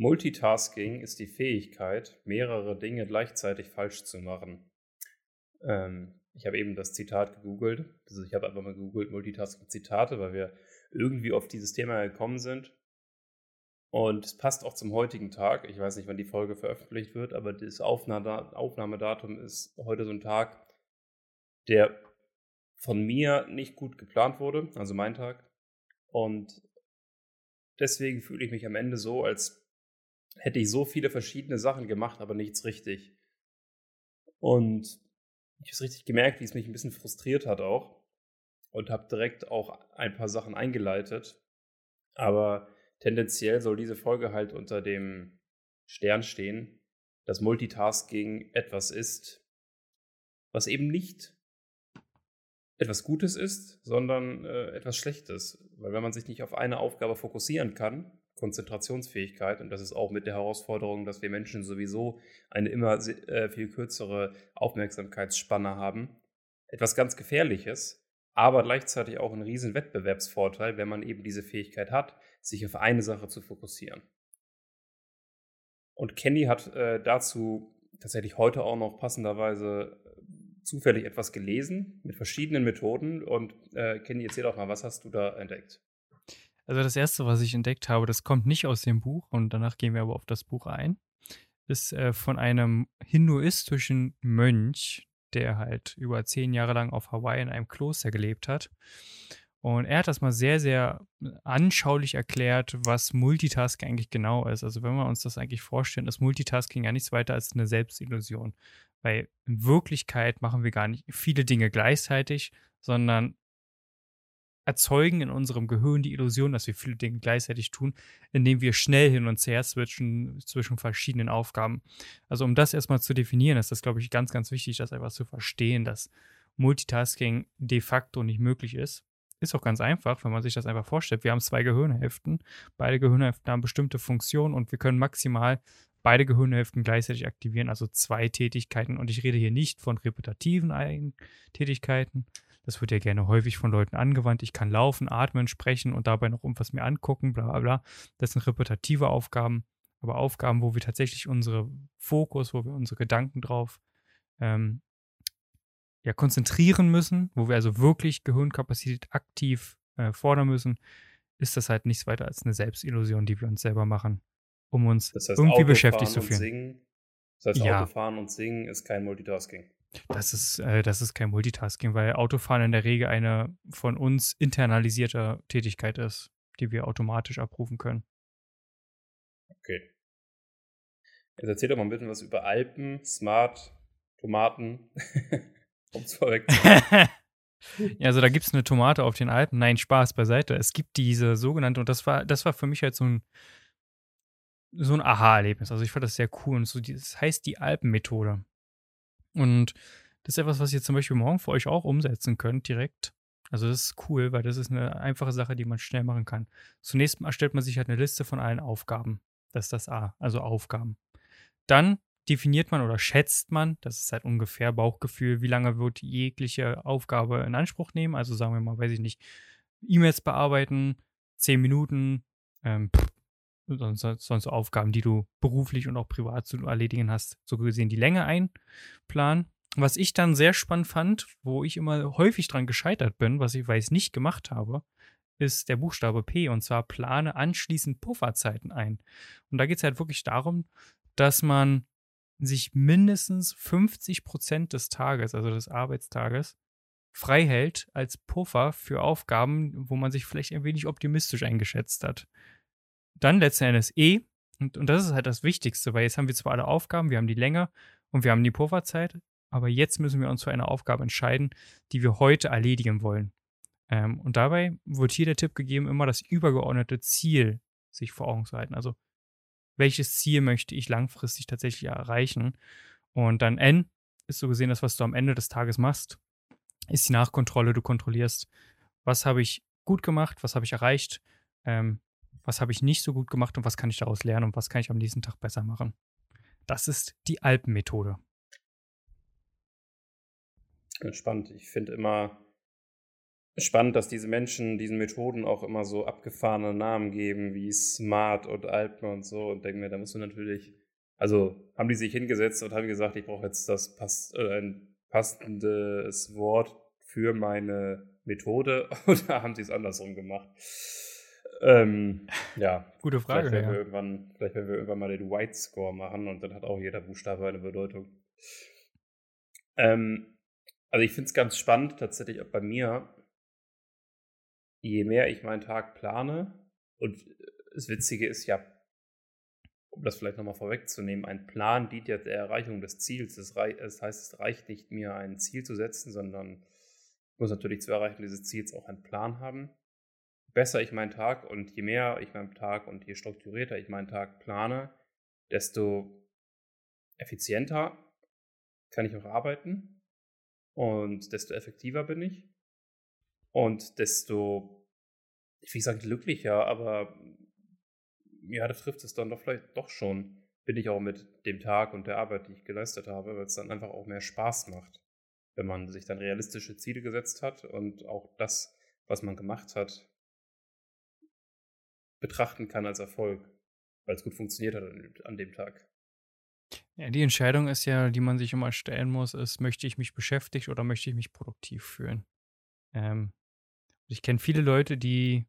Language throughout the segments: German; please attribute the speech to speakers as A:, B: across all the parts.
A: Multitasking ist die Fähigkeit, mehrere Dinge gleichzeitig falsch zu machen. Ähm, ich habe eben das Zitat gegoogelt. Also ich habe einfach mal gegoogelt Multitasking-Zitate, weil wir irgendwie auf dieses Thema gekommen sind. Und es passt auch zum heutigen Tag. Ich weiß nicht, wann die Folge veröffentlicht wird, aber das Aufnahmedatum ist heute so ein Tag, der von mir nicht gut geplant wurde, also mein Tag. Und deswegen fühle ich mich am Ende so, als hätte ich so viele verschiedene Sachen gemacht, aber nichts richtig. Und ich habe es richtig gemerkt, wie es mich ein bisschen frustriert hat auch. Und habe direkt auch ein paar Sachen eingeleitet. Aber tendenziell soll diese Folge halt unter dem Stern stehen, dass Multitasking etwas ist, was eben nicht etwas Gutes ist, sondern äh, etwas Schlechtes. Weil wenn man sich nicht auf eine Aufgabe fokussieren kann, Konzentrationsfähigkeit, und das ist auch mit der Herausforderung, dass wir Menschen sowieso eine immer äh, viel kürzere Aufmerksamkeitsspanne haben, etwas ganz Gefährliches, aber gleichzeitig auch ein riesen Wettbewerbsvorteil, wenn man eben diese Fähigkeit hat, sich auf eine Sache zu fokussieren. Und Kenny hat äh, dazu tatsächlich heute auch noch passenderweise zufällig etwas gelesen mit verschiedenen Methoden. Und äh, Kenny, erzähl doch mal, was hast du da entdeckt?
B: Also das erste, was ich entdeckt habe, das kommt nicht aus dem Buch und danach gehen wir aber auf das Buch ein, ist äh, von einem hinduistischen Mönch, der halt über zehn Jahre lang auf Hawaii in einem Kloster gelebt hat. Und er hat das mal sehr, sehr anschaulich erklärt, was Multitasking eigentlich genau ist. Also wenn wir uns das eigentlich vorstellen, ist Multitasking ja nichts weiter als eine Selbstillusion. Weil in Wirklichkeit machen wir gar nicht viele Dinge gleichzeitig, sondern erzeugen in unserem Gehirn die Illusion, dass wir viele Dinge gleichzeitig tun, indem wir schnell hin und her switchen zwischen verschiedenen Aufgaben. Also um das erstmal zu definieren, ist das, glaube ich, ganz, ganz wichtig, das einfach zu verstehen, dass Multitasking de facto nicht möglich ist. Ist auch ganz einfach, wenn man sich das einfach vorstellt. Wir haben zwei Gehirnhälften. Beide Gehirnhälften haben bestimmte Funktionen und wir können maximal beide Gehirnhälften gleichzeitig aktivieren, also zwei Tätigkeiten. Und ich rede hier nicht von repetitiven Tätigkeiten. Das wird ja gerne häufig von Leuten angewandt. Ich kann laufen, atmen, sprechen und dabei noch irgendwas mir angucken, bla bla bla. Das sind repetitive Aufgaben, aber Aufgaben, wo wir tatsächlich unsere Fokus, wo wir unsere Gedanken drauf ähm, ja, konzentrieren müssen, wo wir also wirklich Gehirnkapazität aktiv äh, fordern müssen, ist das halt nichts weiter als eine Selbstillusion, die wir uns selber machen um uns das heißt, irgendwie Autofahren beschäftigt zu fühlen.
A: Singen, das heißt, ja. Autofahren und Singen ist kein Multitasking.
B: Das ist, äh, das ist kein Multitasking, weil Autofahren in der Regel eine von uns internalisierte Tätigkeit ist, die wir automatisch abrufen können.
A: Okay. Jetzt erzähl doch mal ein bisschen was über Alpen, Smart, Tomaten. um es vorweg
B: Ja, also da gibt es eine Tomate auf den Alpen. Nein, Spaß beiseite. Es gibt diese sogenannte, und das war, das war für mich halt so ein so ein Aha-Erlebnis. Also ich fand das sehr cool. Und so, das heißt die Alpenmethode. Und das ist etwas, was ihr zum Beispiel morgen für euch auch umsetzen könnt, direkt. Also das ist cool, weil das ist eine einfache Sache, die man schnell machen kann. Zunächst erstellt man sich halt eine Liste von allen Aufgaben. Das ist das A, also Aufgaben. Dann definiert man oder schätzt man, das ist halt ungefähr Bauchgefühl, wie lange wird jegliche Aufgabe in Anspruch nehmen. Also sagen wir mal, weiß ich nicht, E-Mails bearbeiten, 10 Minuten, ähm, sonst, sonst Aufgaben, die du beruflich und auch privat zu erledigen hast, so gesehen die Länge einplanen. Was ich dann sehr spannend fand, wo ich immer häufig dran gescheitert bin, was ich weiß nicht gemacht habe, ist der Buchstabe P und zwar plane anschließend Pufferzeiten ein. Und da geht es halt wirklich darum, dass man sich mindestens 50 Prozent des Tages, also des Arbeitstages, frei hält als Puffer für Aufgaben, wo man sich vielleicht ein wenig optimistisch eingeschätzt hat dann letzten Endes E. Und, und das ist halt das Wichtigste, weil jetzt haben wir zwar alle Aufgaben, wir haben die Länge und wir haben die Pufferzeit, aber jetzt müssen wir uns für eine Aufgabe entscheiden, die wir heute erledigen wollen. Ähm, und dabei wird hier der Tipp gegeben, immer das übergeordnete Ziel sich vor Augen zu halten. Also, welches Ziel möchte ich langfristig tatsächlich erreichen? Und dann N ist so gesehen das, was du am Ende des Tages machst, ist die Nachkontrolle. Du kontrollierst, was habe ich gut gemacht, was habe ich erreicht, ähm, was habe ich nicht so gut gemacht und was kann ich daraus lernen und was kann ich am nächsten Tag besser machen. Das ist die Alpenmethode.
A: Spannend. Ich finde immer spannend, dass diese Menschen diesen Methoden auch immer so abgefahrene Namen geben, wie Smart und Alpen und so. Und denke mir, da musst du natürlich, also haben die sich hingesetzt und haben gesagt, ich brauche jetzt das pass, äh, ein passendes Wort für meine Methode oder haben sie es andersrum gemacht? Ähm, ja.
B: Gute Frage.
A: Vielleicht werden,
B: ja.
A: wir irgendwann, vielleicht werden wir irgendwann mal den White Score machen und dann hat auch jeder Buchstabe eine Bedeutung. Ähm, also ich finde es ganz spannend, tatsächlich auch bei mir, je mehr ich meinen Tag plane, und das Witzige ist ja, um das vielleicht nochmal vorwegzunehmen, ein Plan dient ja der Erreichung des Ziels. Das, das heißt, es reicht nicht, mir ein Ziel zu setzen, sondern ich muss natürlich zur Erreichung dieses Ziels auch einen Plan haben. Besser ich meinen Tag und je mehr ich meinen Tag und je strukturierter ich meinen Tag plane, desto effizienter kann ich auch arbeiten und desto effektiver bin ich und desto, nicht sagen glücklicher, aber ja, da trifft es dann doch vielleicht doch schon, bin ich auch mit dem Tag und der Arbeit, die ich geleistet habe, weil es dann einfach auch mehr Spaß macht, wenn man sich dann realistische Ziele gesetzt hat und auch das, was man gemacht hat, betrachten kann als Erfolg, weil es gut funktioniert hat an dem Tag.
B: Ja, die Entscheidung ist ja, die man sich immer stellen muss, ist, möchte ich mich beschäftigt oder möchte ich mich produktiv fühlen? Ähm, ich kenne viele Leute, die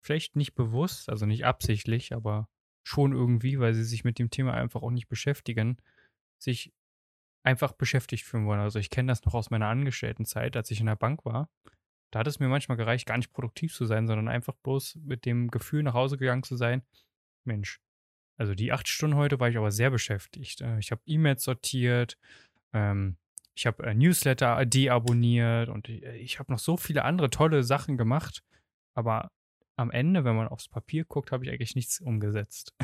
B: vielleicht nicht bewusst, also nicht absichtlich, aber schon irgendwie, weil sie sich mit dem Thema einfach auch nicht beschäftigen, sich einfach beschäftigt fühlen wollen. Also ich kenne das noch aus meiner Angestelltenzeit, als ich in der Bank war. Da hat es mir manchmal gereicht, gar nicht produktiv zu sein, sondern einfach bloß mit dem Gefühl nach Hause gegangen zu sein, Mensch, also die acht Stunden heute war ich aber sehr beschäftigt. Äh, ich habe E-Mails sortiert, ähm, ich habe äh, Newsletter deabonniert und äh, ich habe noch so viele andere tolle Sachen gemacht. Aber am Ende, wenn man aufs Papier guckt, habe ich eigentlich nichts umgesetzt.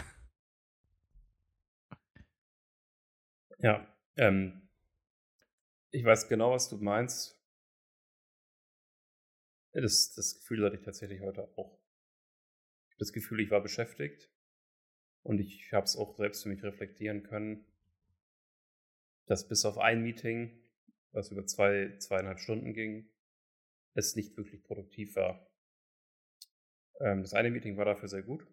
A: Ja, ähm, ich weiß genau, was du meinst. Das, das Gefühl hatte ich tatsächlich heute auch. Das Gefühl, ich war beschäftigt und ich habe es auch selbst für mich reflektieren können, dass bis auf ein Meeting, was über zwei, zweieinhalb Stunden ging, es nicht wirklich produktiv war. Ähm, das eine Meeting war dafür sehr gut.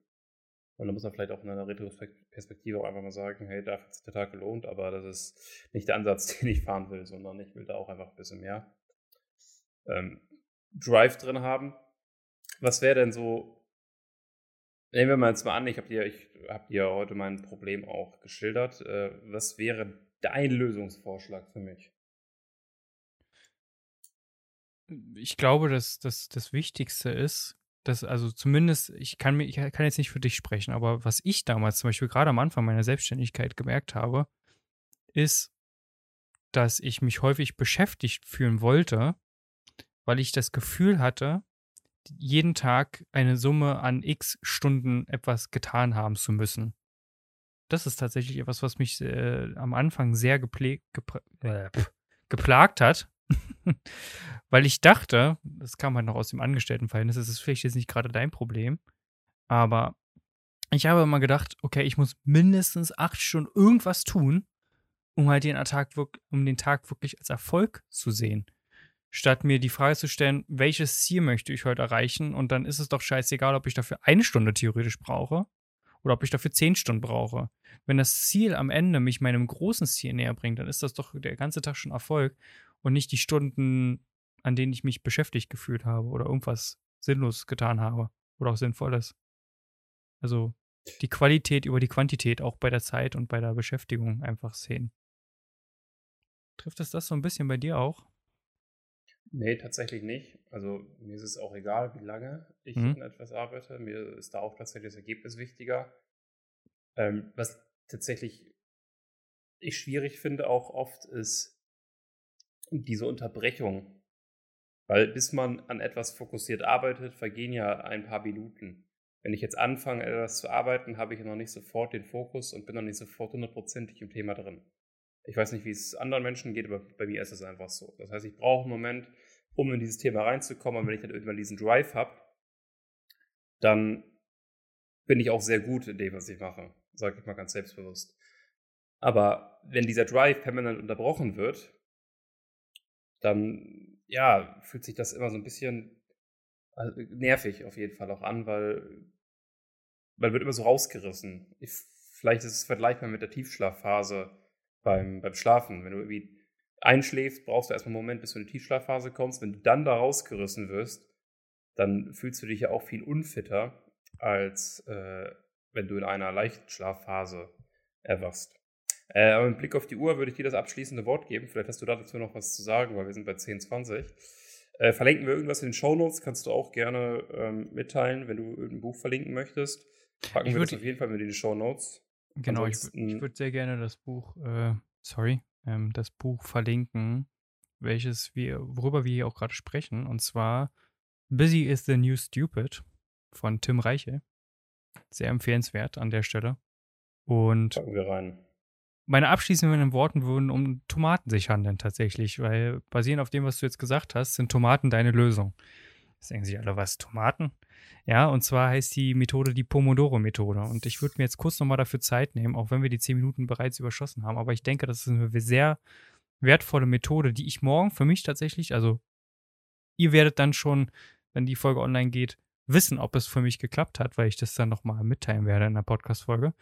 A: Und da muss man vielleicht auch in einer Retrospektive auch einfach mal sagen, hey, dafür hat sich der Tag gelohnt, aber das ist nicht der Ansatz, den ich fahren will, sondern ich will da auch einfach ein bisschen mehr ähm, Drive drin haben. Was wäre denn so Nehmen wir mal jetzt mal an, ich habe dir, ich hab dir heute mein Problem auch geschildert. Äh, was wäre dein Lösungsvorschlag für mich?
B: Ich glaube, dass, dass das Wichtigste ist, dass, also zumindest, ich kann, mir, ich kann jetzt nicht für dich sprechen, aber was ich damals zum Beispiel gerade am Anfang meiner Selbstständigkeit gemerkt habe, ist, dass ich mich häufig beschäftigt fühlen wollte, weil ich das Gefühl hatte, jeden Tag eine Summe an x Stunden etwas getan haben zu müssen. Das ist tatsächlich etwas, was mich äh, am Anfang sehr gepflegt, äh, geplagt hat, weil ich dachte, das kam halt noch aus dem Angestelltenverhältnis, das ist vielleicht jetzt nicht gerade dein Problem, aber ich habe immer gedacht, okay, ich muss mindestens acht Stunden irgendwas tun, um halt den Tag, um den Tag wirklich als Erfolg zu sehen statt mir die Frage zu stellen, welches Ziel möchte ich heute erreichen und dann ist es doch scheißegal, ob ich dafür eine Stunde theoretisch brauche oder ob ich dafür zehn Stunden brauche. Wenn das Ziel am Ende mich meinem großen Ziel näher bringt, dann ist das doch der ganze Tag schon Erfolg und nicht die Stunden, an denen ich mich beschäftigt gefühlt habe oder irgendwas sinnlos getan habe oder auch sinnvolles. Also die Qualität über die Quantität auch bei der Zeit und bei der Beschäftigung einfach sehen. Trifft es das so ein bisschen bei dir auch?
A: Nee, tatsächlich nicht. Also mir ist es auch egal, wie lange ich mhm. an etwas arbeite. Mir ist da auch tatsächlich das Ergebnis wichtiger. Ähm, was tatsächlich ich schwierig finde auch oft ist diese Unterbrechung. Weil bis man an etwas fokussiert arbeitet, vergehen ja ein paar Minuten. Wenn ich jetzt anfange, etwas zu arbeiten, habe ich noch nicht sofort den Fokus und bin noch nicht sofort hundertprozentig im Thema drin. Ich weiß nicht, wie es anderen Menschen geht, aber bei mir ist es einfach so. Das heißt, ich brauche einen Moment, um in dieses Thema reinzukommen. Und wenn ich dann irgendwann diesen Drive habe, dann bin ich auch sehr gut in dem, was ich mache. Sage ich mal ganz selbstbewusst. Aber wenn dieser Drive permanent unterbrochen wird, dann ja, fühlt sich das immer so ein bisschen also nervig auf jeden Fall auch an, weil man wird immer so rausgerissen. Ich, vielleicht ist es vergleichbar mit der Tiefschlafphase beim, beim Schlafen. Wenn du irgendwie einschläfst, brauchst du erstmal einen Moment, bis du in die Tiefschlafphase kommst. Wenn du dann da rausgerissen wirst, dann fühlst du dich ja auch viel unfitter, als äh, wenn du in einer leichten Schlafphase erwachst. Äh, aber mit Blick auf die Uhr würde ich dir das abschließende Wort geben. Vielleicht hast du dazu noch was zu sagen, weil wir sind bei 10.20. Äh, verlinken wir irgendwas in den Shownotes, kannst du auch gerne ähm, mitteilen, wenn du irgendein Buch verlinken möchtest. Packen ich wir das auf jeden Fall mit in die Shownotes.
B: Genau, Ansonsten, ich, ich würde sehr gerne das Buch, äh, sorry, ähm, das Buch verlinken, welches wir, worüber wir hier auch gerade sprechen, und zwar Busy is the New Stupid von Tim Reiche. Sehr empfehlenswert an der Stelle. Und
A: packen wir rein.
B: Meine abschließenden Worten würden um Tomaten sich handeln tatsächlich, weil basierend auf dem, was du jetzt gesagt hast, sind Tomaten deine Lösung. Jetzt denken sich alle, was, Tomaten? Ja, und zwar heißt die Methode die Pomodoro-Methode. Und ich würde mir jetzt kurz nochmal dafür Zeit nehmen, auch wenn wir die zehn Minuten bereits überschossen haben. Aber ich denke, das ist eine sehr wertvolle Methode, die ich morgen für mich tatsächlich, also ihr werdet dann schon, wenn die Folge online geht, wissen, ob es für mich geklappt hat, weil ich das dann nochmal mitteilen werde in der Podcast-Folge.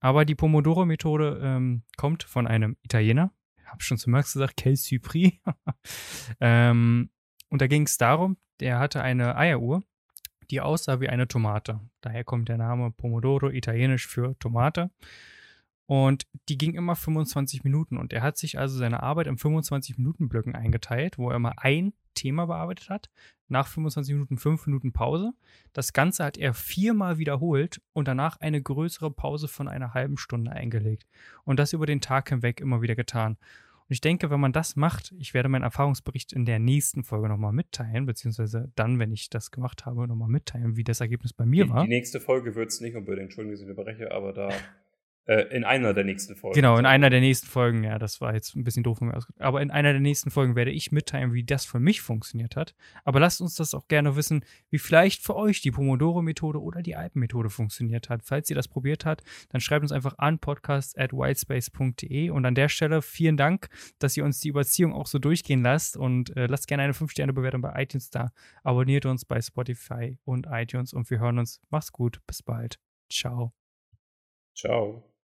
B: Aber die Pomodoro-Methode ähm, kommt von einem Italiener. Ich habe schon zu Max gesagt, Kel Supri. ähm, und da ging es darum, der hatte eine Eieruhr, die aussah wie eine Tomate. Daher kommt der Name Pomodoro, italienisch für Tomate. Und die ging immer 25 Minuten. Und er hat sich also seine Arbeit in 25-Minuten-Blöcken eingeteilt, wo er immer ein Thema bearbeitet hat. Nach 25 Minuten 5 Minuten Pause. Das Ganze hat er viermal wiederholt und danach eine größere Pause von einer halben Stunde eingelegt. Und das über den Tag hinweg immer wieder getan. Und ich denke, wenn man das macht, ich werde meinen Erfahrungsbericht in der nächsten Folge nochmal mitteilen, beziehungsweise dann, wenn ich das gemacht habe, nochmal mitteilen, wie das Ergebnis bei mir
A: die,
B: war.
A: Die nächste Folge wird es nicht unbedingt, Entschuldigung, dass ich unterbreche, aber da in einer der nächsten Folgen.
B: Genau, in einer der nächsten Folgen, ja, das war jetzt ein bisschen doof von mir ausgedrückt. Aber in einer der nächsten Folgen werde ich mitteilen, wie das für mich funktioniert hat. Aber lasst uns das auch gerne wissen, wie vielleicht für euch die Pomodoro-Methode oder die Alpen-Methode funktioniert hat. Falls ihr das probiert habt, dann schreibt uns einfach an podcast.whitespace.de. Und an der Stelle vielen Dank, dass ihr uns die Überziehung auch so durchgehen lasst. Und äh, lasst gerne eine 5-Sterne-Bewertung bei iTunes da. Abonniert uns bei Spotify und iTunes und wir hören uns. Macht's gut, bis bald. Ciao.
A: Ciao.